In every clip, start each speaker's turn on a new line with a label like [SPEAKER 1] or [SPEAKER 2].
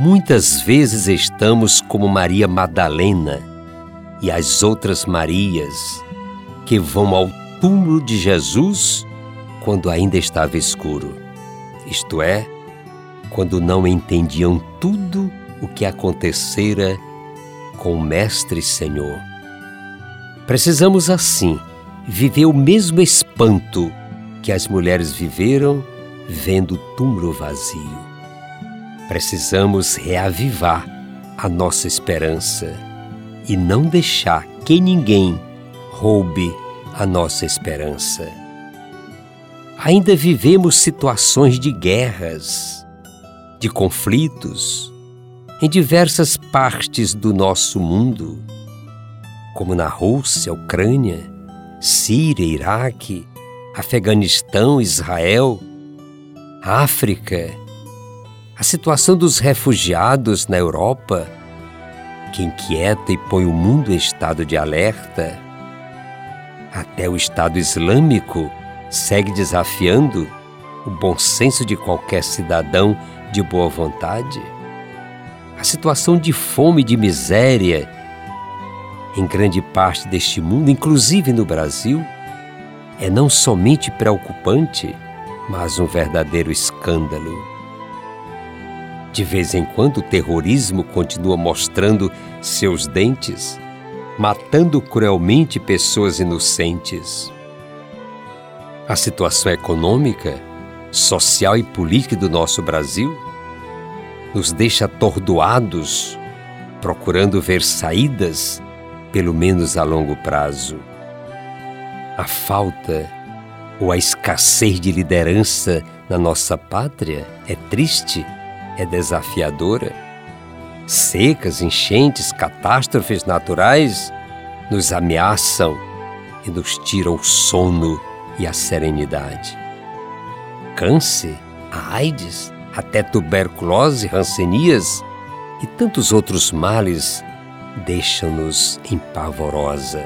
[SPEAKER 1] muitas vezes estamos como Maria Madalena e as outras Marias que vão ao túmulo de Jesus quando ainda estava escuro, isto é, quando não entendiam tudo o que acontecera com o Mestre Senhor. Precisamos, assim, viver o mesmo espanto que as mulheres viveram vendo o túmulo vazio. Precisamos reavivar a nossa esperança e não deixar que ninguém roube a nossa esperança. Ainda vivemos situações de guerras, de conflitos, em diversas partes do nosso mundo, como na Rússia, Ucrânia, Síria, Iraque, Afeganistão, Israel, África, a situação dos refugiados na Europa, que inquieta e põe o mundo em estado de alerta. Até o Estado Islâmico segue desafiando o bom senso de qualquer cidadão de boa vontade. A situação de fome e de miséria em grande parte deste mundo, inclusive no Brasil, é não somente preocupante, mas um verdadeiro escândalo. De vez em quando, o terrorismo continua mostrando seus dentes, matando cruelmente pessoas inocentes. A situação econômica, social e política do nosso Brasil nos deixa atordoados, procurando ver saídas, pelo menos a longo prazo. A falta ou a escassez de liderança na nossa pátria é triste, é desafiadora. Secas, enchentes, catástrofes naturais nos ameaçam e nos tiram o sono e a serenidade. Câncer, a AIDS, até tuberculose, rancenias e tantos outros males deixam-nos em pavorosa.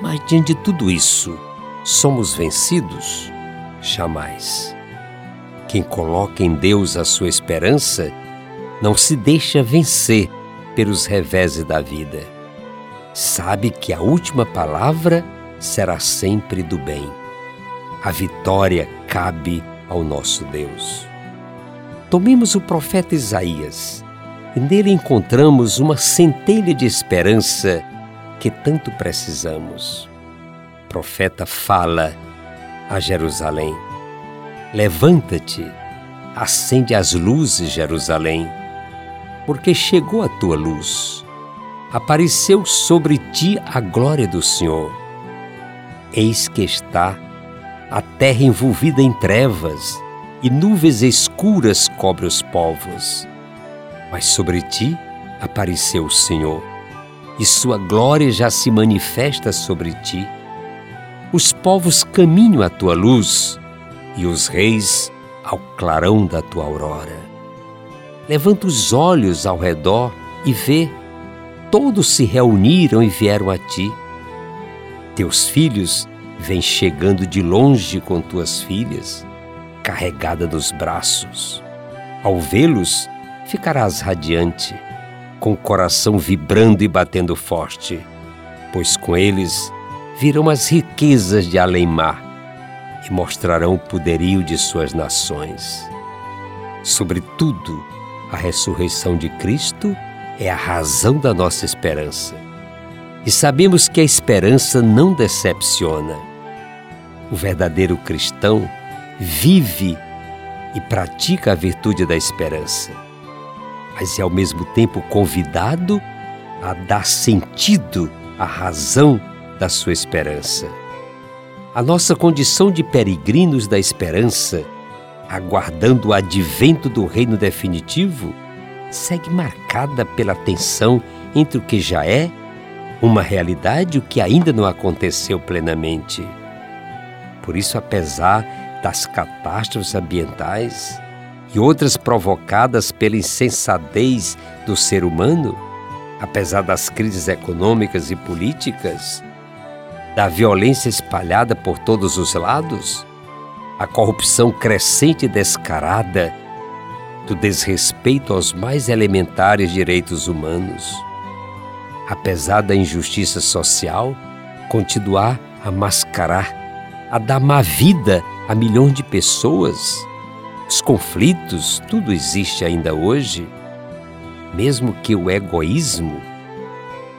[SPEAKER 1] Mas diante de tudo isso, somos vencidos? Jamais. Quem coloca em Deus a sua esperança não se deixa vencer pelos reveses da vida. Sabe que a última palavra será sempre do bem. A vitória cabe ao nosso Deus. Tomemos o profeta Isaías e nele encontramos uma centelha de esperança que tanto precisamos profeta fala a Jerusalém: Levanta-te, acende as luzes, Jerusalém, porque chegou a tua luz. Apareceu sobre ti a glória do Senhor. Eis que está a terra envolvida em trevas e nuvens escuras cobre os povos. Mas sobre ti apareceu o Senhor, e sua glória já se manifesta sobre ti os povos caminham à tua luz e os reis ao clarão da tua aurora. Levanta os olhos ao redor e vê, todos se reuniram e vieram a ti. Teus filhos vêm chegando de longe com tuas filhas, carregada nos braços. Ao vê-los, ficarás radiante, com o coração vibrando e batendo forte, pois com eles virão as riquezas de além-mar e mostrarão o poderio de suas nações. Sobretudo, a ressurreição de Cristo é a razão da nossa esperança. E sabemos que a esperança não decepciona. O verdadeiro cristão vive e pratica a virtude da esperança, mas é ao mesmo tempo convidado a dar sentido à razão da sua esperança. A nossa condição de peregrinos da esperança aguardando o advento do reino definitivo, segue marcada pela tensão entre o que já é uma realidade e o que ainda não aconteceu plenamente. Por isso, apesar das catástrofes ambientais e outras provocadas pela insensatez do ser humano, apesar das crises econômicas e políticas, da violência espalhada por todos os lados, a corrupção crescente e descarada, do desrespeito aos mais elementares direitos humanos. Apesar da injustiça social, continuar a mascarar, a dar má vida a milhões de pessoas, os conflitos, tudo existe ainda hoje, mesmo que o egoísmo,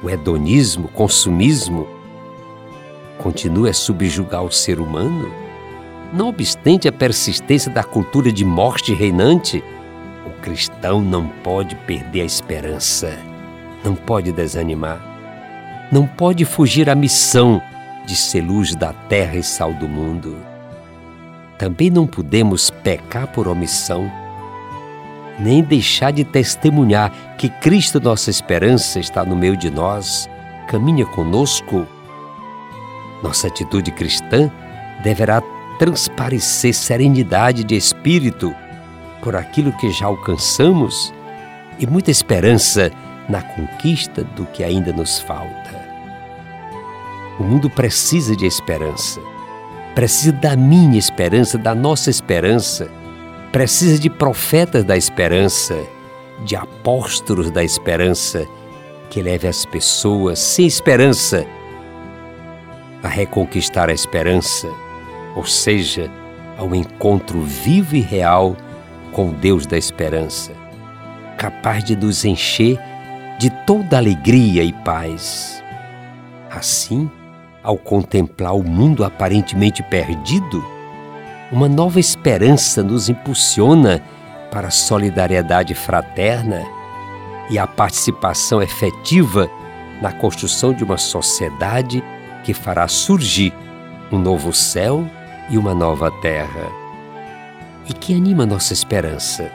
[SPEAKER 1] o hedonismo, o consumismo continue a subjugar o ser humano, não obstante a persistência da cultura de morte reinante, o cristão não pode perder a esperança, não pode desanimar, não pode fugir à missão de ser luz da terra e sal do mundo. Também não podemos pecar por omissão, nem deixar de testemunhar que Cristo, nossa esperança, está no meio de nós, caminha conosco. Nossa atitude cristã deverá transparecer serenidade de espírito por aquilo que já alcançamos e muita esperança na conquista do que ainda nos falta. O mundo precisa de esperança, precisa da minha esperança, da nossa esperança, precisa de profetas da esperança, de apóstolos da esperança, que leve as pessoas sem esperança a reconquistar a esperança ou seja, ao encontro vivo e real com o Deus da esperança, capaz de nos encher de toda alegria e paz. Assim, ao contemplar o mundo aparentemente perdido, uma nova esperança nos impulsiona para a solidariedade fraterna e a participação efetiva na construção de uma sociedade que fará surgir um novo céu e uma nova terra. E que anima nossa esperança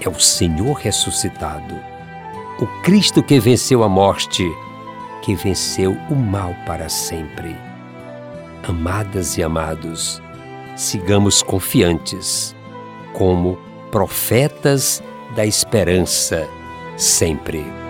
[SPEAKER 1] é o Senhor ressuscitado, o Cristo que venceu a morte, que venceu o mal para sempre. Amadas e amados, sigamos confiantes, como profetas da esperança sempre.